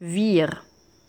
vire.